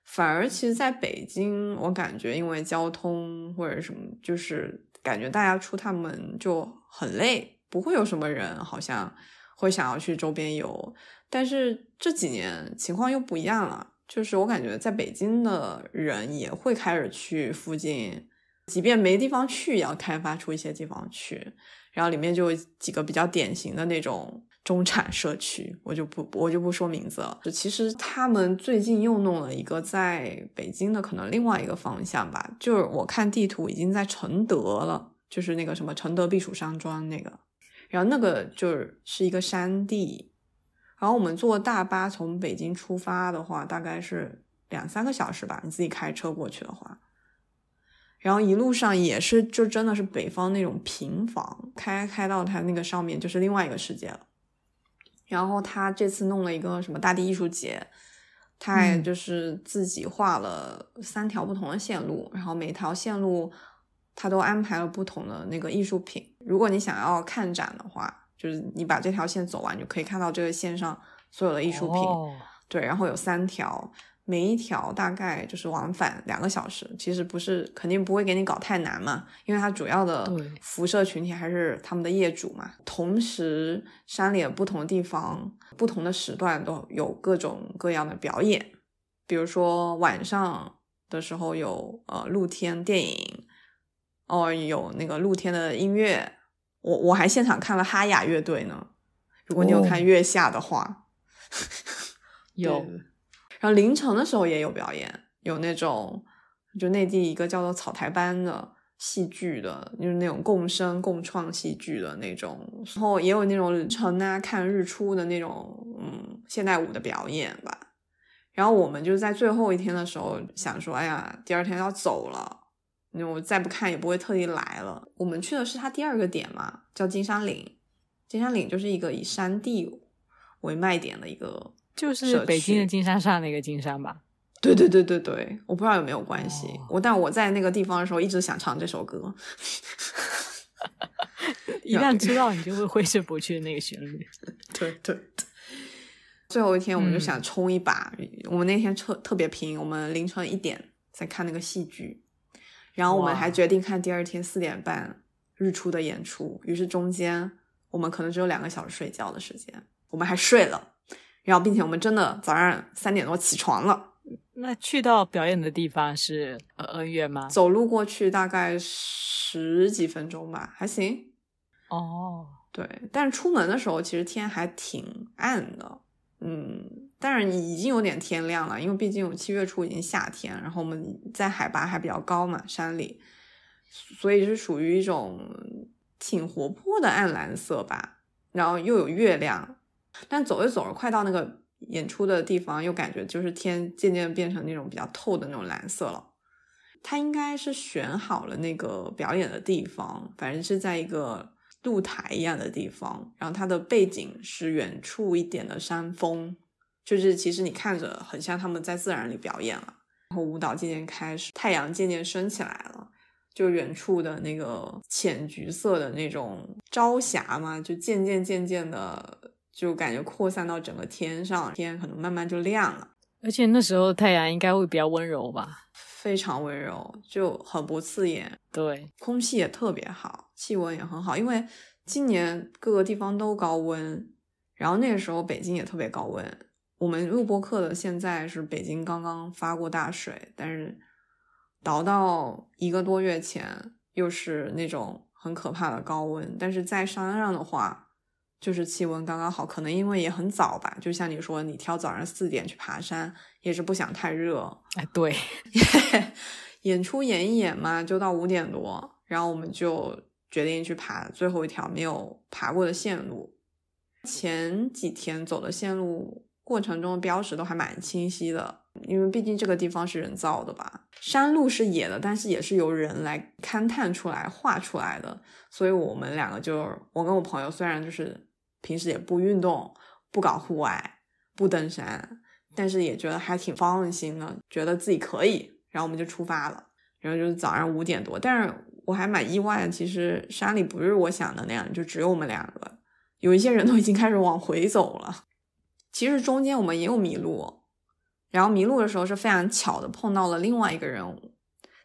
反而其实在北京，我感觉因为交通或者什么，就是感觉大家出趟门就很累，不会有什么人好像会想要去周边游。但是这几年情况又不一样了，就是我感觉在北京的人也会开始去附近，即便没地方去，也要开发出一些地方去。然后里面就有几个比较典型的那种中产社区，我就不我就不说名字了。就其实他们最近又弄了一个在北京的可能另外一个方向吧，就是我看地图已经在承德了，就是那个什么承德避暑山庄那个，然后那个就是是一个山地。然后我们坐大巴从北京出发的话，大概是两三个小时吧。你自己开车过去的话，然后一路上也是，就真的是北方那种平房，开开到它那个上面就是另外一个世界了。然后他这次弄了一个什么大地艺术节，他也就是自己画了三条不同的线路，然后每条线路他都安排了不同的那个艺术品。如果你想要看展的话。就是你把这条线走完，就可以看到这个线上所有的艺术品。对，然后有三条，每一条大概就是往返两个小时，其实不是肯定不会给你搞太难嘛，因为它主要的辐射群体还是他们的业主嘛。同时，山里的不同的地方、不同的时段都有各种各样的表演，比如说晚上的时候有呃露天电影，哦有那个露天的音乐，我我还现场看了哈雅乐队呢。如果你有哦。看月下的话，有对然后凌晨的时候也有表演，有那种就内地一个叫做草台班的戏剧的，就是那种共生共创戏剧的那种，然后也有那种凌晨啊看日出的那种嗯现代舞的表演吧。然后我们就在最后一天的时候想说，哎呀，第二天要走了，那我再不看也不会特地来了。我们去的是它第二个点嘛，叫金山岭。金山岭就是一个以山地为卖点的一个就是北京的金山上那个金山吧？对对对对对，我不知道有没有关系。哦我但我在那个地方的时候，一直想唱这首歌。一旦知道，你就会挥之不去的那个旋律。对对。最后一天，我们就嗯想冲一把。我们那天特特别拼，我们凌晨一点在看那个戏剧，然后我们还决定看第二天四点半日出的演出。于是中间我们可能只有两个小时睡觉的时间，我们还睡了。然后，并且我们真的早上三点多起床了。那去到表演的地方是呃恩怨吗？走路过去大概十几分钟吧，还行。哦，对，但是出门的时候其实天还挺暗的，嗯，但是已经有点天亮了，因为毕竟七月初已经夏天，然后我们在海拔还比较高嘛，山里，所以是属于一种挺活泼的暗蓝色吧，然后又有月亮，但走着走着快到那个演出的地方，又感觉就是天渐渐变成那种比较透的那种蓝色了。他应该是选好了那个表演的地方，反正是在一个露台一样的地方，然后它的背景是远处一点的山峰，就是其实你看着很像他们在自然里表演了。然后舞蹈渐渐开始，太阳渐渐升起来了，就远处的那个浅橘色的那种朝霞嘛，就渐渐渐渐的就感觉扩散到整个天上，天可能慢慢就亮了。而且那时候太阳应该会比较温柔吧？非常温柔，就很不刺眼，对，空气也特别好，气温也很好。因为今年各个地方都高温，然后那个时候北京也特别高温。我们录播课的现在是北京刚刚发过大水，但是倒到一个多月前又是那种很可怕的高温。但是在山上的话，就是气温刚刚好，可能因为也很早吧，就像你说，你挑早上四点去爬山，也是不想太热，哎，对，演出演一演嘛，就到五点多，然后我们就决定去爬最后一条没有爬过的线路。前几天走的线路过程中的标识都还蛮清晰的，因为毕竟这个地方是人造的吧。山路是野的，但是也是由人来勘探出来、画出来的，所以我们两个就，我跟我朋友虽然就是平时也不运动、不搞户外、不登山，但是也觉得还挺放心的，觉得自己可以，然后我们就出发了。然后就是早上五点多，但是我还蛮意外的，其实山里不是我想的那样，就只有我们两个，有一些人都已经开始往回走了。其实中间我们也有迷路，然后迷路的时候是非常巧的碰到了另外一个人，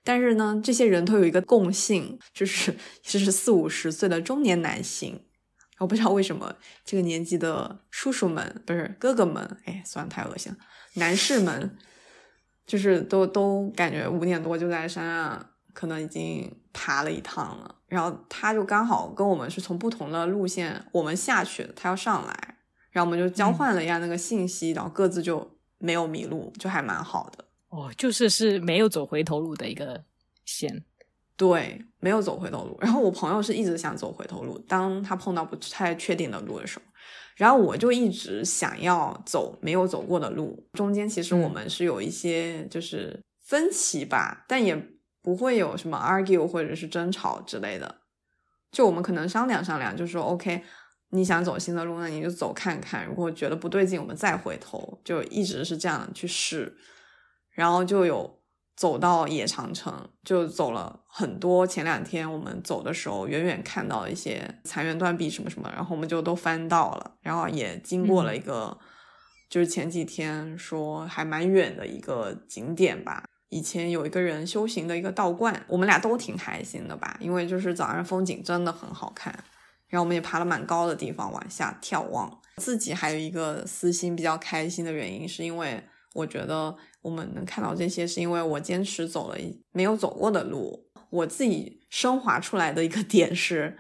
但是呢，这些人都有一个共性，就是 就是四五十岁的中年男性。我不知道为什么这个年纪的叔叔们不是哥哥们，哎，算了，太恶心了，男士们就是都都感觉五点多就在山上，可能已经爬了一趟了。然后他就刚好跟我们是从不同的路线，我们下去，他要上来，然后我们就交换了一下那个信息，然后各自就没有迷路，就还蛮好的。哦，就是是没有走回头路的一个线。对，没有走回头路。然后我朋友是一直想走回头路，当他碰到不太确定的路的时候，然后我就一直想要走没有走过的路。中间其实我们是有一些就是分歧吧，但也不会有什么 argue 或者是争吵之类的。就我们可能商量商量，就说 OK，你想走新的路，那你就走看看。如果觉得不对劲，我们再回头。就一直是这样去试，然后就有。走到野长城，就走了很多。前两天我们走的时候，远远看到一些残垣断壁什么什么，然后我们就都翻到了，然后也经过了一个、就是前几天说还蛮远的一个景点吧。以前有一个人修行的一个道观，我们俩都挺开心的吧，因为就是早上风景真的很好看，然后我们也爬了蛮高的地方往下眺望。自己还有一个私心比较开心的原因，是因为我觉得我们能看到这些，是因为我坚持走了没有走过的路。我自己升华出来的一个 点是，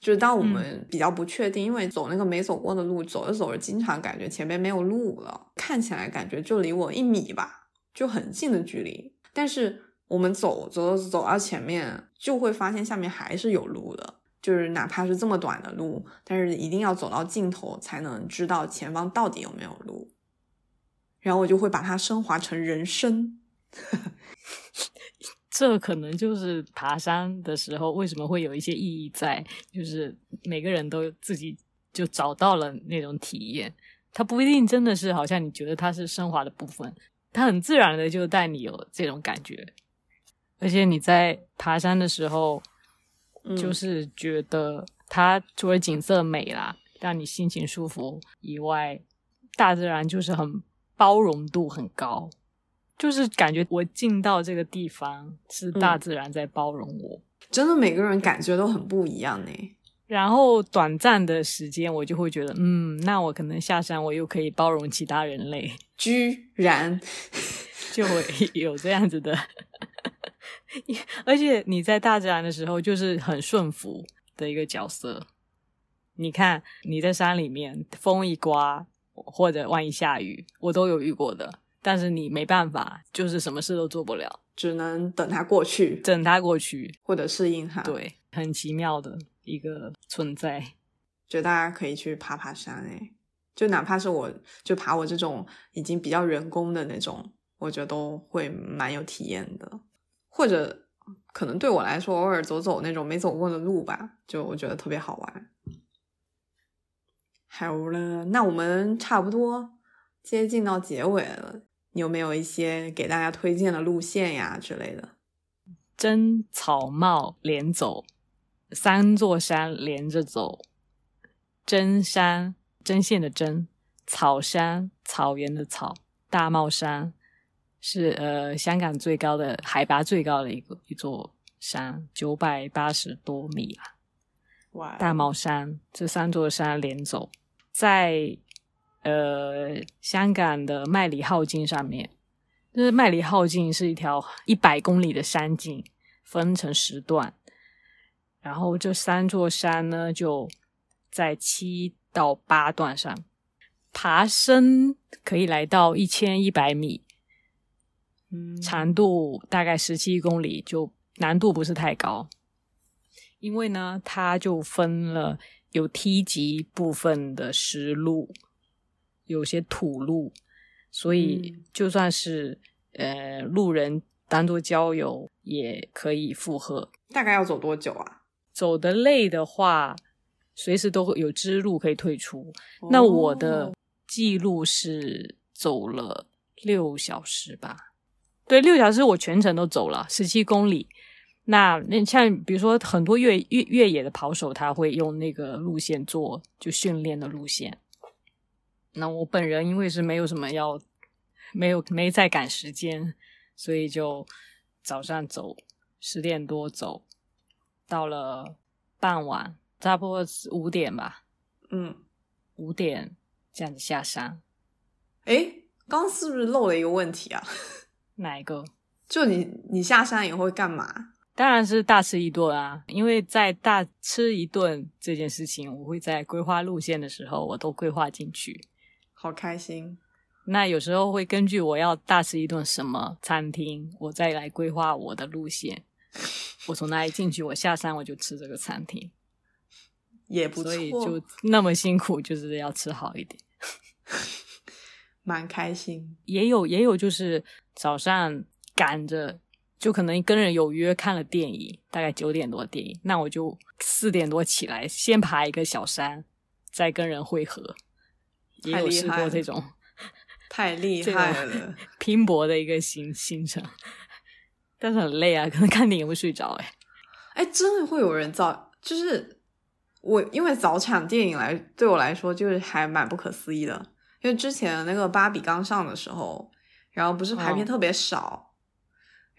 就是当我们比较不确定，因为走那个没走过的路，走着走着，经常感觉前面没有路了，看起来感觉就离我一米吧，就很近的距离。但是我们走走走走到前面，就会发现下面还是有路的，就是哪怕是这么短的路，但是一定要走到尽头才能知道前方到底有没有路。然后我就会把它升华成人生。这可能就是爬山的时候为什么会有一些意义在，就是每个人都自己就找到了那种体验，它不一定真的是好像你觉得它是升华的部分，它很自然的就带你有这种感觉，而且你在爬山的时候，就是觉得它除了景色美啦，让你心情舒服以外，大自然就是很包容度很高。就是感觉我进到这个地方是大自然在包容我，真的每个人感觉都很不一样呢。然后短暂的时间，我就会觉得，嗯，那我可能下山，我又可以包容其他人类，居然 就会有这样子的。而且你在大自然的时候，就是很顺服的一个角色。你看你在山里面，风一刮或者万一下雨，我都有遇过的。但是你没办法，就是什么事都做不了，只能等它过去，等它过去，或者适应它。对，很奇妙的一个存在。觉得大家可以去爬爬山，诶就哪怕是我就爬我这种已经比较人工的那种，我觉得都会蛮有体验的。或者可能对我来说，偶尔走走那种没走过的路吧，就我觉得特别好玩。好了，那我们差不多接近到结尾了。你有没有一些给大家推荐的路线呀之类的？针草帽连走，三座山连着走。针山，针线的针；草山，草原的草。大帽山是呃香港最高的海拔最高的一个一座山，九百八十多米啊！哇！大帽山这三座山连走，在。呃，香港的麦理浩径上面，就是麦理浩径是一条一百公里的山径，分成十段，然后这三座山呢就在七到八段上，爬升可以来到一千一百米，嗯，长度大概十七公里，就难度不是太高，因为呢，它就分了有梯级部分的石路。有些土路，所以就算是呃路人单独郊游也可以负荷。大概要走多久啊？走的累的话，随时都会有支路可以退出。那我的记录是走了六小时吧？对，六小时我全程都走了十七公里。那那像比如说很多越越越野的跑手，他会用那个路线做就训练的路线。那我本人因为是没有什么要，没有没在赶时间，所以就早上走十点多走，到了傍晚差不多五点吧，嗯，五点这样子下山。哎，刚是不是漏了一个问题啊？哪一个？就你你下山以后会干嘛？当然是大吃一顿啊！因为在大吃一顿这件事情，我会在规划路线的时候，我都规划进去。好开心！那有时候会根据我要大吃一顿什么餐厅，我再来规划我的路线。我从哪里进去，我下山我就吃这个餐厅，也不错。所以就那么辛苦，就是要吃好一点。蛮开心，也有也有，就是早上赶着，就可能跟人有约看了电影，大概九点多电影，那我就四点多起来，先爬一个小山，再跟人会合。也有试过这种，太厉 害了，拼搏的一个行行程，但是很累啊，可能看电影会睡着哎。哎，真的会有人早，就是我因为早场电影来对我来说就是还蛮不可思议的，因为之前那个芭比刚上的时候，然后不是排片哦特别少，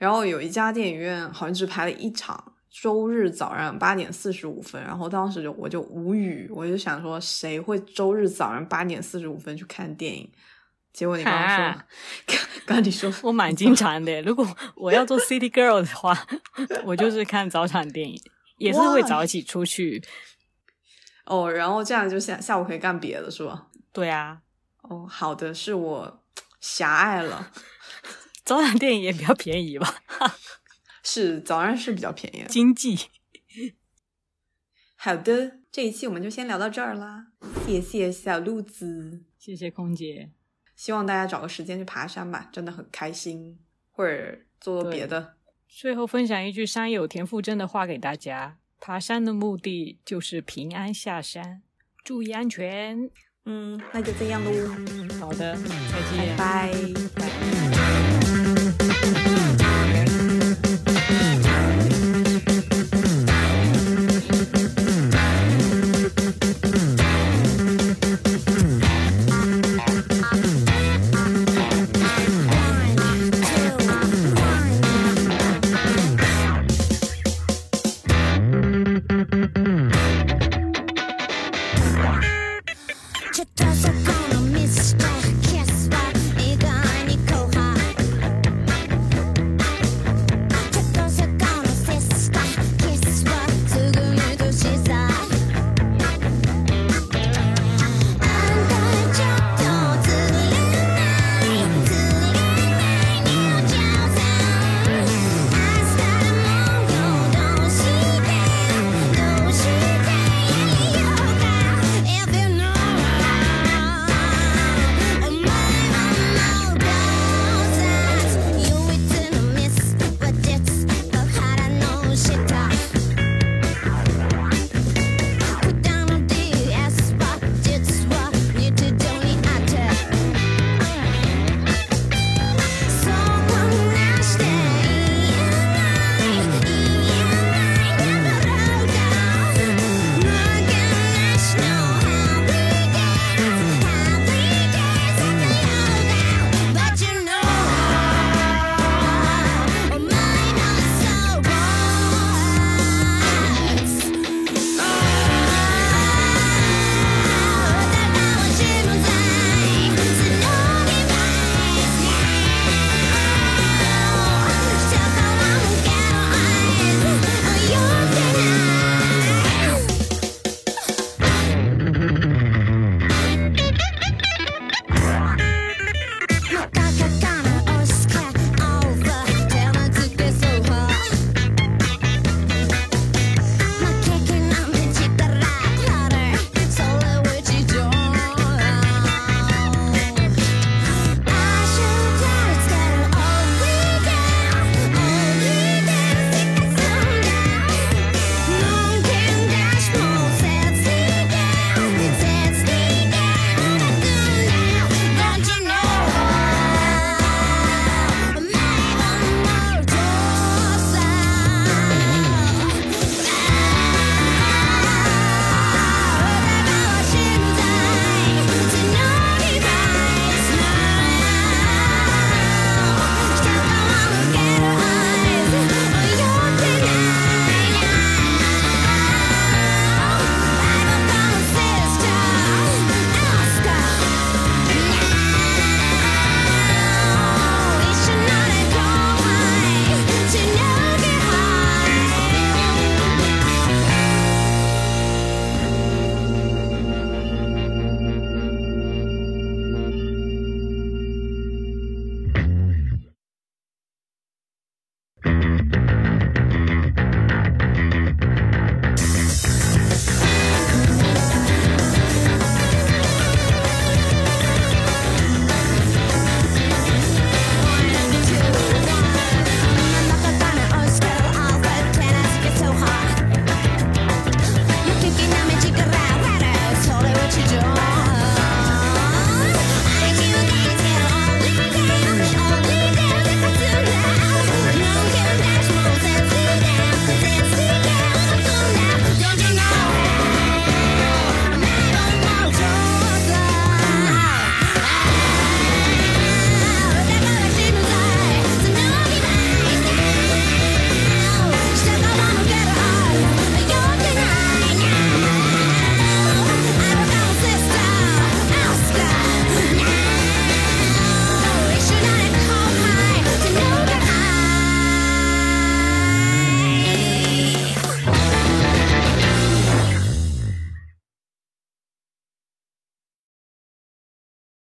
然后有一家电影院好像只排了一场，周日早上八点四十五分，然后当时就我就无语，我就想说谁会周日早上八点四十五分去看电影？结果你刚刚说哈，刚刚你说我蛮经常的。如果我要做 City Girl 的话，我就是看早场电影，也是会早起出去。哦，然后这样就下下午可以干别的是吧？对啊，哦，好的，是我 狭隘了，早场电影也比较便宜吧，是早上是比较便宜。经济。好的，这一期我们就先聊到这儿啦，谢谢小鹿子，谢谢空姐。希望大家找个时间去爬山吧，真的很开心，或者做做别的。最后分享一句山友田馥甄的话给大家：爬山的目的就是平安下山，注意安全。嗯，那就这样喽，好的，再见，拜拜。拜